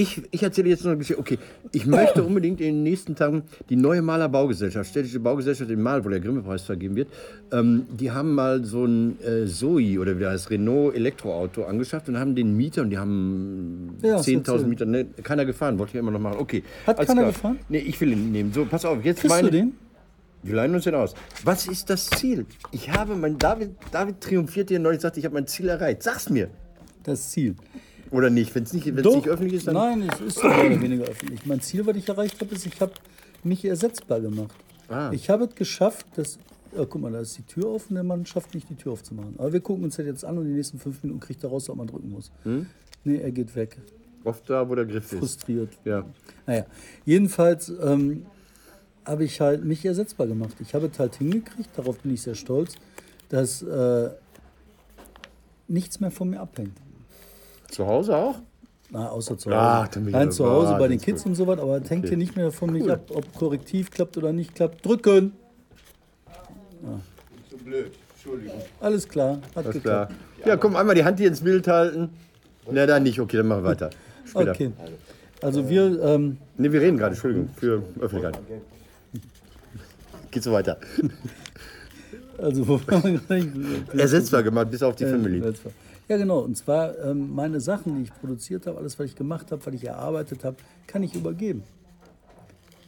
Ich, ich erzähle jetzt noch eine Geschichte. Okay, ich möchte unbedingt in den nächsten Tagen die neue Maler Baugesellschaft, städtische Baugesellschaft in Mal, wo der Grimme-Preis vergeben wird, ähm, die haben mal so ein äh, Zoe oder wie heißt, Renault Elektroauto angeschafft und haben den Mieter und die haben Ja, hast 10.000 erzählt. Mieter, ne, keiner gefahren, wollte ich immer noch machen. Okay. Hat keiner klar. gefahren? Nee, ich will ihn nehmen. So, pass auf, jetzt kriegst meine. du den? Wir leihen uns den aus. Was ist das Ziel? Ich habe mein David, David triumphiert hier neulich sagt, ich habe mein Ziel erreicht. Sag's mir. Das Ziel. Oder nicht? Wenn es nicht, wenn's Doch, nicht öffentlich ist, dann. Nein, es ist mehr oder weniger öffentlich. Mein Ziel, was ich erreicht habe, ist, ich habe mich ersetzbar gemacht. Ah. Ich habe es geschafft, dass. Ja, guck mal, da ist die Tür offen, der Mann schafft nicht, die Tür aufzumachen. Aber wir gucken uns das jetzt an und die nächsten fünf Minuten kriegt er raus, ob man drücken muss. Hm? Nee, er geht weg. Oft da, wo der Griff ist. Frustriert. Ja. Naja, jedenfalls ähm, habe ich halt mich ersetzbar gemacht. Ich habe es halt hingekriegt, darauf bin ich sehr stolz, dass äh, nichts mehr von mir abhängt. Zu Hause auch? Na, außer zu Hause. Ich Nein, zu Hause ah, bei den das Kids gut. und so was, aber es hängt hier nicht mehr von mich ab, ob Korrektiv klappt oder nicht klappt. Drücken! So blöd. Entschuldigung. Alles klar, hat Alles klar. geklappt. Ja, komm, einmal die Hand hier ins Bild halten. Na, dann nicht. Okay, dann machen wir weiter. Später. Okay. Also wir, ähm, Ne, wir reden gerade, Entschuldigung, für Öffentlichkeit. Geht so weiter. also wo waren wir gerade? Ersetzbar gemacht, bis auf die Family. Ja, genau. Und zwar ähm, meine Sachen, die ich produziert habe, alles, was ich gemacht habe, was ich erarbeitet habe, kann ich übergeben.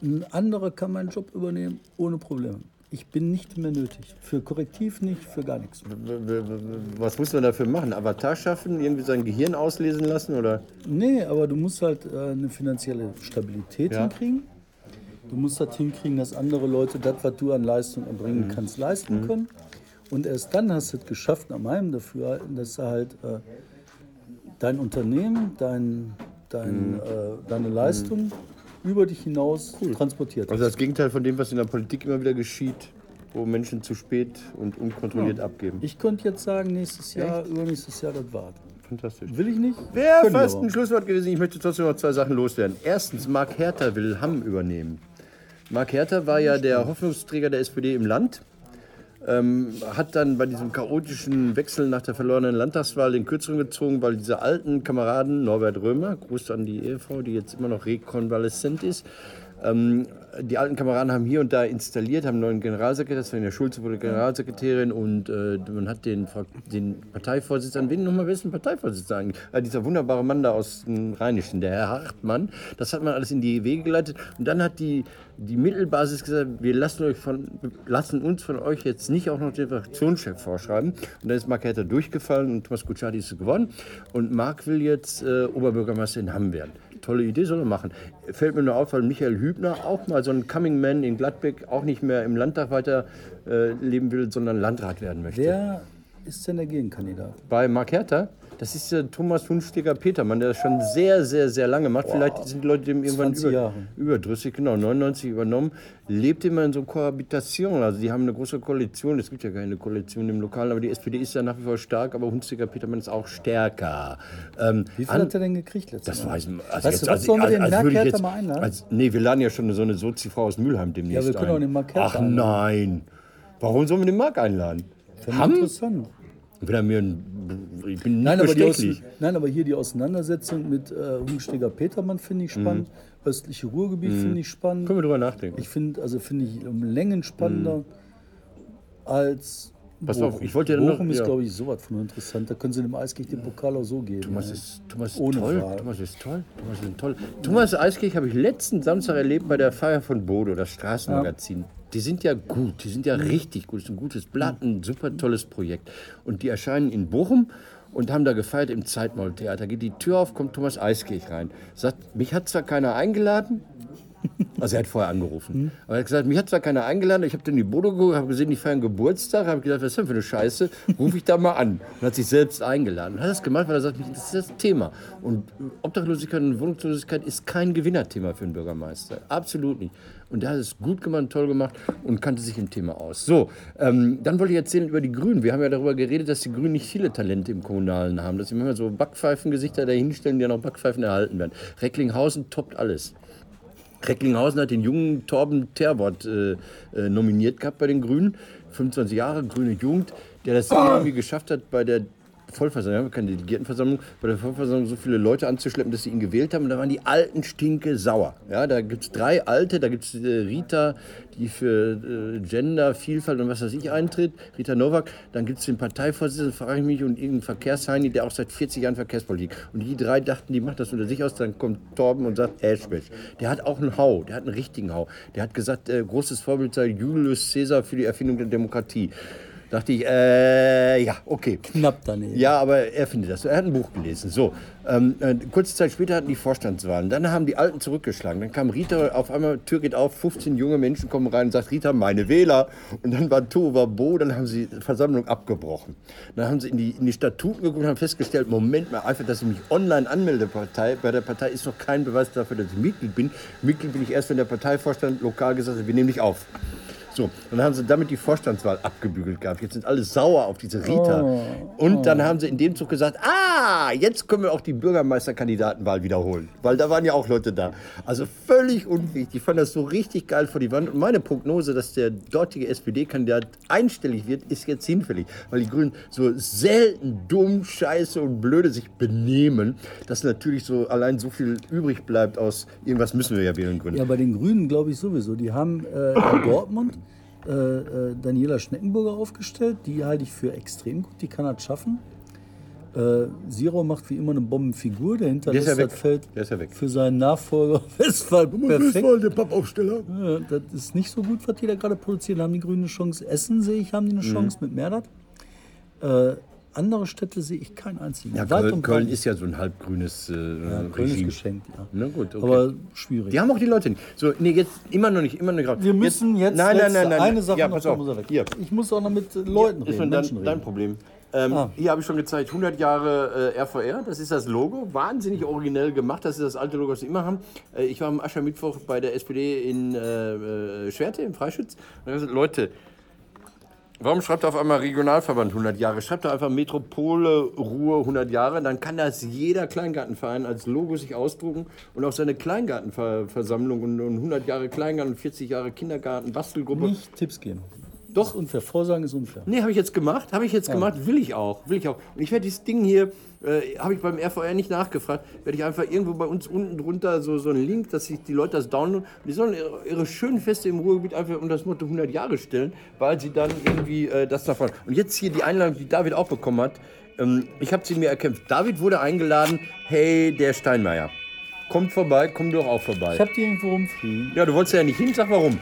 Ein anderer kann meinen Job übernehmen ohne Probleme. Ich bin nicht mehr nötig. Für Korrektiv nicht, für gar nichts. Was muss man dafür machen? Avatar schaffen? Irgendwie sein Gehirn auslesen lassen? Oder? Nee, aber du musst halt äh, eine finanzielle Stabilität Ja. hinkriegen. Du musst halt hinkriegen, dass andere Leute das, was du an Leistung erbringen Mhm. kannst, leisten können. Und erst dann hast du es geschafft, nach meinem Dafürhalten, dass du halt äh, dein Unternehmen, dein, dein, Mhm. äh, deine Leistung über dich hinaus transportiert Also hast. das Gegenteil von dem, was in der Politik immer wieder geschieht, wo Menschen zu spät und unkontrolliert abgeben. Ich könnte jetzt sagen, nächstes Jahr, übernächstes Jahr, das war's. Fantastisch. Will ich nicht? Wäre fast ein Schlusswort gewesen. Ich möchte trotzdem noch zwei Sachen loswerden. Erstens, Mark Herter will Hamm übernehmen. Mark Herter war ja der Hoffnungsträger der SPD im Land. Ähm, hat dann bei diesem chaotischen Wechsel nach der verlorenen Landtagswahl den Kürzeren gezogen, weil diese alten Kameraden, Norbert Römer, Gruß an die Ehefrau, die jetzt immer noch rekonvaleszent ist, ähm, die alten Kameraden haben hier und da installiert, haben einen neuen Generalsekretär, Svenja Schulze wurde Generalsekretärin und äh, man hat den, den Parteivorsitzenden, wen nochmal, wer ist ein Parteivorsitzender eigentlich? Äh, dieser wunderbare Mann da aus dem Rheinischen, der Herr Hartmann, das hat man alles in die Wege geleitet. Und dann hat die, die Mittelbasis gesagt, wir lassen, euch von, lassen uns von euch jetzt nicht auch noch den Fraktionschef vorschreiben. Und dann ist Mark Herter durchgefallen und Thomas Kutschaty ist gewonnen. Und Mark will jetzt äh, Oberbürgermeister in Hamm werden tolle Idee, soll er machen. Fällt mir nur auf, weil Michael Hübner auch mal so ein Coming Man in Gladbeck auch nicht mehr im Landtag weiter äh, leben will, sondern Landrat werden möchte. Wer ist denn der Gegenkandidat? Bei Mark Herter, Das ist äh, Thomas Hunsteger Petermann, der das schon sehr, sehr, sehr lange macht. Vielleicht sind die Leute dem irgendwann 20 über, überdrüssig, genau, 99 übernommen. Lebt immer in so Kohabitation. Also die haben eine große Koalition. Es gibt ja keine Koalition im Lokalen, aber die SPD ist ja nach wie vor stark, aber Hunsteger Petermann ist auch stärker. Ähm, Wie viel an- hat er denn gekriegt letztes das Mal? weiß man. Also Weißt jetzt, du was, also, sollen wir den als ich jetzt- mal einladen? Als, nee, wir laden ja schon so eine Sozi-Frau aus Mülheim demnächst Ja, wir können ein. auch den Mark Hertha Ach einladen. nein. Warum sollen wir den Mark einladen? Finde ich interessant. Wenn mir ein, ich bin Nein aber, die nein, aber hier die Auseinandersetzung mit äh, Hungsteger Petermann finde ich spannend. Östliche Ruhrgebiet finde ich spannend. Können wir drüber nachdenken. Ich finde, also finde ich um Längen spannender als Pass auf, Bochum. ich wollte ja noch- Bochum ist, ja. glaube ich, sowas von interessant. Da können sie dem Eiskirch den Pokal auch so geben. Thomas ja. ist, Thomas ist Ohne toll. Frage. Thomas ist toll. Thomas ist toll. Thomas Eiskirch habe ich letzten Samstag erlebt bei der Feier von Bodo, das Straßenmagazin. Die sind ja gut, die sind ja richtig gut. Das ist ein gutes Blatt, ein super tolles Projekt. Und die erscheinen in Bochum und haben da gefeiert im Zeitmaultheater. Geht die Tür auf, kommt Thomas Eiskirch rein. Sagt, mich hat zwar keiner eingeladen, also er hat vorher angerufen. Aber er hat gesagt, mich hat zwar keiner eingeladen, ich habe dann die Bodo geguckt, habe gesehen, die feiern Geburtstag, habe gesagt, was ist denn für eine Scheiße? Rufe ich da mal an. Und hat sich selbst eingeladen. Und hat das gemacht, weil er sagt, das ist das Thema. Und Obdachlosigkeit und Wohnungslosigkeit ist kein Gewinnerthema für einen Bürgermeister. Absolut nicht. Und der hat es gut gemacht, toll gemacht und kannte sich im Thema aus. So, ähm, dann wollte ich erzählen über die Grünen. Wir haben ja darüber geredet, dass die Grünen nicht viele Talente im Kommunalen haben. Dass sie immer so Backpfeifengesichter dahinstellen, die ja noch Backpfeifen erhalten werden. Recklinghausen toppt alles. Recklinghausen hat den jungen Torben Terbott äh, äh, nominiert gehabt bei den Grünen. 25 Jahre, grüne Jugend, der das irgendwie geschafft hat, bei der Vollversammlung, wir haben keine Delegiertenversammlung, bei der Vollversammlung so viele Leute anzuschleppen, dass sie ihn gewählt haben. Und da waren die Alten stinke sauer. Ja, da gibt es drei Alte, da gibt es äh, Rita, die für äh, Gender, Vielfalt und was weiß ich eintritt, Rita Nowak. Dann gibt es den Parteivorsitzenden, frage ich mich, und irgendeinen Verkehrsheini, der auch seit 40 Jahren Verkehrspolitik. Und die drei dachten, die macht das unter sich aus. Dann kommt Torben und sagt, Ashbash. Der hat auch einen Hau, der hat einen richtigen Hau. Der hat gesagt, äh, großes Vorbild sei Julius Caesar für die Erfindung der Demokratie. Dachte ich, äh, ja, okay. Knapp daneben. Ja, aber er findet das. so. Er hat ein Buch gelesen. So, ähm, äh, kurze Zeit später hatten die Vorstandswahlen. Dann haben die Alten zurückgeschlagen. Dann kam Rita, auf einmal, Tür geht auf, 15 junge Menschen kommen rein und sagt, Rita, meine Wähler. Und dann war Tohuwabo, dann haben sie die Versammlung abgebrochen. Dann haben sie in die, in die Statuten geguckt und haben festgestellt, Moment mal, einfach, dass ich mich online anmelde Partei, bei der Partei ist noch kein Beweis dafür, dass ich Mitglied bin. Mitglied bin ich erst, wenn der Parteivorstand lokal gesagt hat, wir nehmen dich auf. So, und dann haben sie damit die Vorstandswahl abgebügelt gehabt. Jetzt sind alle sauer auf diese Rita. Und dann haben sie in dem Zug gesagt, ah, jetzt können wir auch die Bürgermeisterkandidatenwahl wiederholen. Weil da waren ja auch Leute da. Also völlig unwichtig. Ich fand das so richtig geil vor die Wand. Und meine Prognose, dass der dortige SPD-Kandidat einstellig wird, ist jetzt hinfällig. Weil die Grünen so selten dumm, scheiße und blöde sich benehmen, dass natürlich so allein so viel übrig bleibt aus irgendwas müssen wir ja wählen gründen. Ja, bei den Grünen glaube ich sowieso. Die haben äh, in Dortmund äh, äh, Daniela Schneckenburger aufgestellt. Die halte ich für extrem gut. Die kann das schaffen. Äh, Siro macht wie immer eine Bombenfigur. Der hinterlässt Der ist ja das. Feld Der ist ja weg. für seinen Nachfolger Westphal perfekt. der Pappaufsteller. Ja, das ist nicht so gut, was die da gerade produzieren. Da haben die Grünen eine Chance. Essen sehe ich, haben die eine Mhm. Chance mit Merdat. Äh, andere Städte sehe ich keinen einzigen. Ja, Köln, Köln ist ja so ein halbgrünes äh, ja, Köln ist geschenkt, ja. Na gut, okay. Aber schwierig. die haben auch die Leute nicht. So, nee, jetzt immer noch nicht, immer noch nicht. Wir müssen jetzt, nein, nein, letzte- nein, nein, eine Sache ja, noch, muss weg. Hier, Ich muss auch noch mit äh, Leuten ist reden, Menschen dein, dein. Problem. Ähm, Ah. Hier habe ich schon gezeigt, 100 Jahre äh, RVR, das ist das Logo, wahnsinnig originell gemacht, das ist das alte Logo, das wir immer haben. Äh, ich war am Aschermittwoch bei der SPD in äh, äh, Schwerte, im Freischütz. Leute, Warum schreibt er auf einmal Regionalverband 100 Jahre? Schreibt er einfach Metropole Ruhr 100 Jahre, dann kann das jeder Kleingartenverein als Logo sich ausdrucken und auch seine Kleingartenversammlung und, und 100 Jahre Kleingarten, 40 Jahre Kindergarten, Bastelgruppe. Nicht Tipps geben. Doch. Unfair. Vorsagen ist unfair. Nee, habe ich jetzt gemacht, habe ich jetzt gemacht, will ich auch, will ich auch. Und ich werde dieses Ding hier, äh, habe ich beim RVR nicht nachgefragt, werde ich einfach irgendwo bei uns unten drunter so, so einen Link, dass sich die Leute das downloaden. Die sollen ihre, ihre schönen Feste im Ruhrgebiet einfach unter das Motto 100 Jahre stellen, weil sie dann irgendwie äh, das davon. Und jetzt hier die Einladung, die David auch bekommen hat. Ähm, ich habe sie mir erkämpft. David wurde eingeladen, hey, der Steinmeier. Kommt vorbei, komm doch auch vorbei. Ich habe die irgendwo rumfliegen. Ja, du wolltest ja nicht hin, sag warum.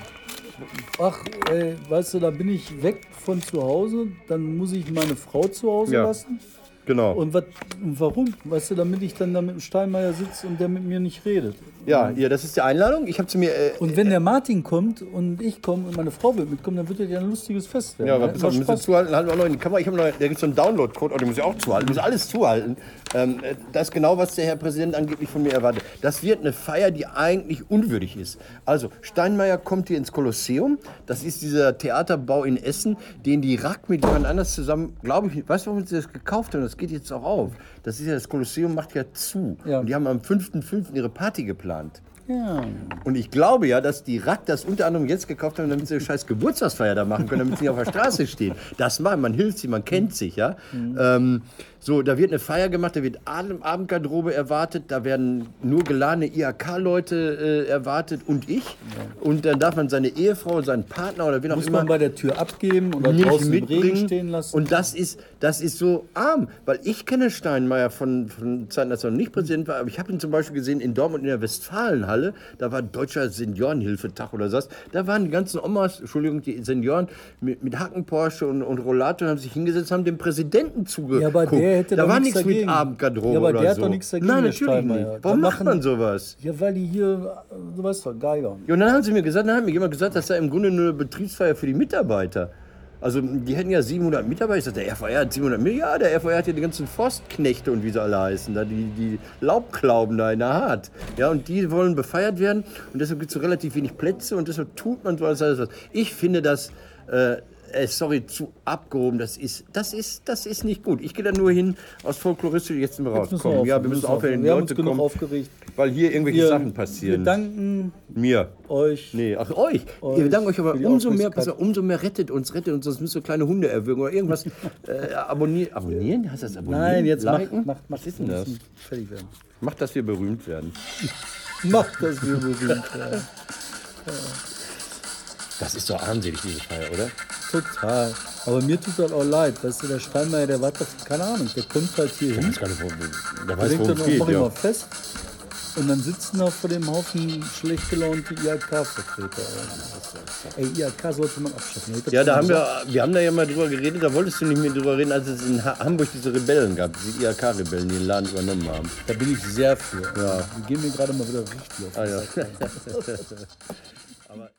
Ach, ey, weißt du, da bin ich weg von zu Hause. Dann muss ich meine Frau zu Hause Ja. lassen. Genau. Und, wat, warum? Weißt du, damit ich dann da mit dem Steinmeier sitze und der mit mir nicht redet. Ja, ja, das ist die Einladung. Ich habe zu mir. Äh, Und wenn der Martin kommt und ich komme und meine Frau wird mitkommen, dann wird das ja ein lustiges Fest werden. ja, ne? aber wir müssen zuhalten. Halten wir noch in die Kamera. Ich habe noch, da gibt so einen Download-Code, oh, den muss ich auch zuhalten. Ich muss alles zuhalten. Ähm, äh, das ist genau, was der Herr Präsident angeblich von mir erwartet. Das wird eine Feier, die eigentlich unwürdig ist. Also, Steinmeier kommt hier ins Kolosseum. Das ist dieser Theaterbau in Essen, den die RAK mit jemand anders zusammen, glaube ich, weißt du, warum sie das gekauft haben? Das geht jetzt auch auf. Das ist ja, das Kolosseum macht ja zu. Ja. Und die haben am 5.5. ihre Party geplant. Ja. Und ich glaube ja, dass die Rack das unter anderem jetzt gekauft haben, damit sie eine scheiß Geburtstagsfeier da machen können, damit sie nicht auf der Straße stehen. Das mal, man hilft sie, man kennt sich, ja. Ähm, so, da wird eine Feier gemacht, da wird Abend- Abendgarderobe erwartet, da werden nur geladene IHK-Leute äh, erwartet und ich. Und dann darf man seine Ehefrau, seinen Partner oder wen auch Muss immer man bei der Tür abgeben oder draußen mitbringen. stehen lassen. Und das ist, das ist so arm, weil ich kenne Steinmeier von, von Zeiten, als er noch nicht Präsident war, aber ich habe ihn zum Beispiel gesehen in Dortmund in der Westfalenhalle, da war Deutscher Seniorenhilfetag oder was, da waren die ganzen Omas, Entschuldigung, die Senioren mit, mit Hacken-Porsche und, und Rollator haben sich hingesetzt, haben dem Präsidenten zugeguckt. Ja, der hätte da war nichts nichts mit dagegen. Abendgarderobe Ja, aber oder der hat so. doch nichts dagegen, Nein, natürlich nicht. Warum Da macht man sowas? ja, weil die hier, du weißt doch, Geiger. Ja, und dann haben sie mir gesagt, dann hat mir jemand gesagt, das sei im Grunde nur eine Betriebsfeier für die Mitarbeiter. Also die hätten ja 700 Mitarbeiter. Ich sagte, der RVR hat 700 Mitarbeiter. Ja, der RVR hat ja die ganzen Forstknechte und wie sie alle heißen, da die, die Laubklauben da in der Hart. Ja, und die wollen befeiert werden und deshalb gibt es so relativ wenig Plätze und deshalb tut man so alles, alles was. Ich finde das, äh, äh, sorry, zu abgehoben. Das ist, das ist, das ist nicht gut. Ich gehe da nur hin aus folkloristisch, jetzt sind wir Jetzt müssen rauskommen. wir ja, wir müssen müssen aufhören, die Wir haben uns Leute kommen, aufgeregt. weil hier irgendwelche Wir, Sachen wir passieren. danken Mir. euch. Nee, ach euch. Euch Wir danken euch aber umso mehr, pass umso mehr rettet uns, rettet uns, sonst müsst ihr kleine Hunde erwürgen oder irgendwas. äh, abonnieren. Abonnieren? Heißt das abonnieren? Nein, jetzt Liken? mach, mach, Was ist denn das? Fertig werden. Macht, dass wir berühmt werden. Mach das, wir berühmt werden. Das ist doch armselig, diese Feier, oder? Total. Aber mir tut das auch leid. Weißt du, der Steinmeier, der war doch, keine Ahnung, der kommt halt hier hin. weiß gar nicht, wo, der weiß, worum dann auch, geht. ich Ja. mal fest. Und dann sitzen da vor dem Haufen schlecht gelaunte IHK-Vertreter. Ey, IHK sollte man abschaffen. Hätte ja, da haben wir, wir haben da ja mal drüber geredet, da wolltest du nicht mehr drüber reden, als es in Ha- Hamburg diese Rebellen gab, diese IHK-Rebellen, die den Laden übernommen haben. Da bin ich sehr für. Ja. Die gehen mir gerade mal wieder richtig auf. Ah, ja.